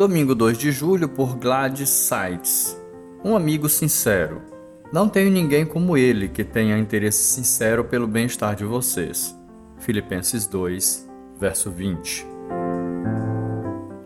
Domingo 2 de julho por Gladys Sites. Um amigo sincero. Não tenho ninguém como ele que tenha interesse sincero pelo bem-estar de vocês. Filipenses 2, verso 20.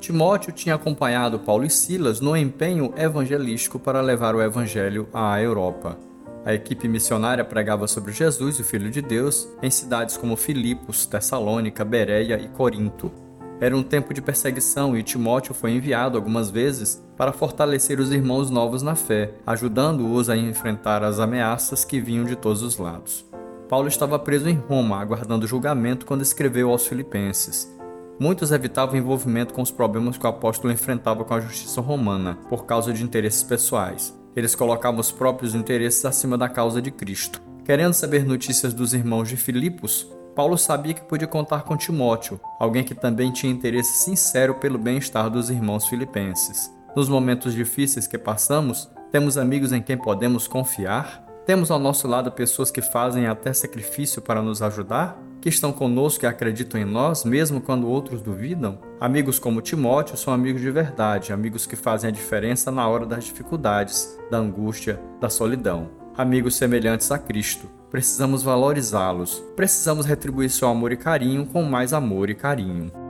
Timóteo tinha acompanhado Paulo e Silas no empenho evangelístico para levar o evangelho à Europa. A equipe missionária pregava sobre Jesus, o Filho de Deus, em cidades como Filipos, Tessalônica, Bereia e Corinto. Era um tempo de perseguição e Timóteo foi enviado algumas vezes para fortalecer os irmãos novos na fé, ajudando-os a enfrentar as ameaças que vinham de todos os lados. Paulo estava preso em Roma, aguardando julgamento quando escreveu aos Filipenses. Muitos evitavam envolvimento com os problemas que o apóstolo enfrentava com a justiça romana, por causa de interesses pessoais. Eles colocavam os próprios interesses acima da causa de Cristo. Querendo saber notícias dos irmãos de Filipos, Paulo sabia que podia contar com Timóteo, alguém que também tinha interesse sincero pelo bem-estar dos irmãos filipenses. Nos momentos difíceis que passamos, temos amigos em quem podemos confiar? Temos ao nosso lado pessoas que fazem até sacrifício para nos ajudar? Que estão conosco e acreditam em nós, mesmo quando outros duvidam? Amigos como Timóteo são amigos de verdade, amigos que fazem a diferença na hora das dificuldades, da angústia, da solidão. Amigos semelhantes a Cristo. Precisamos valorizá-los. Precisamos retribuir seu amor e carinho com mais amor e carinho.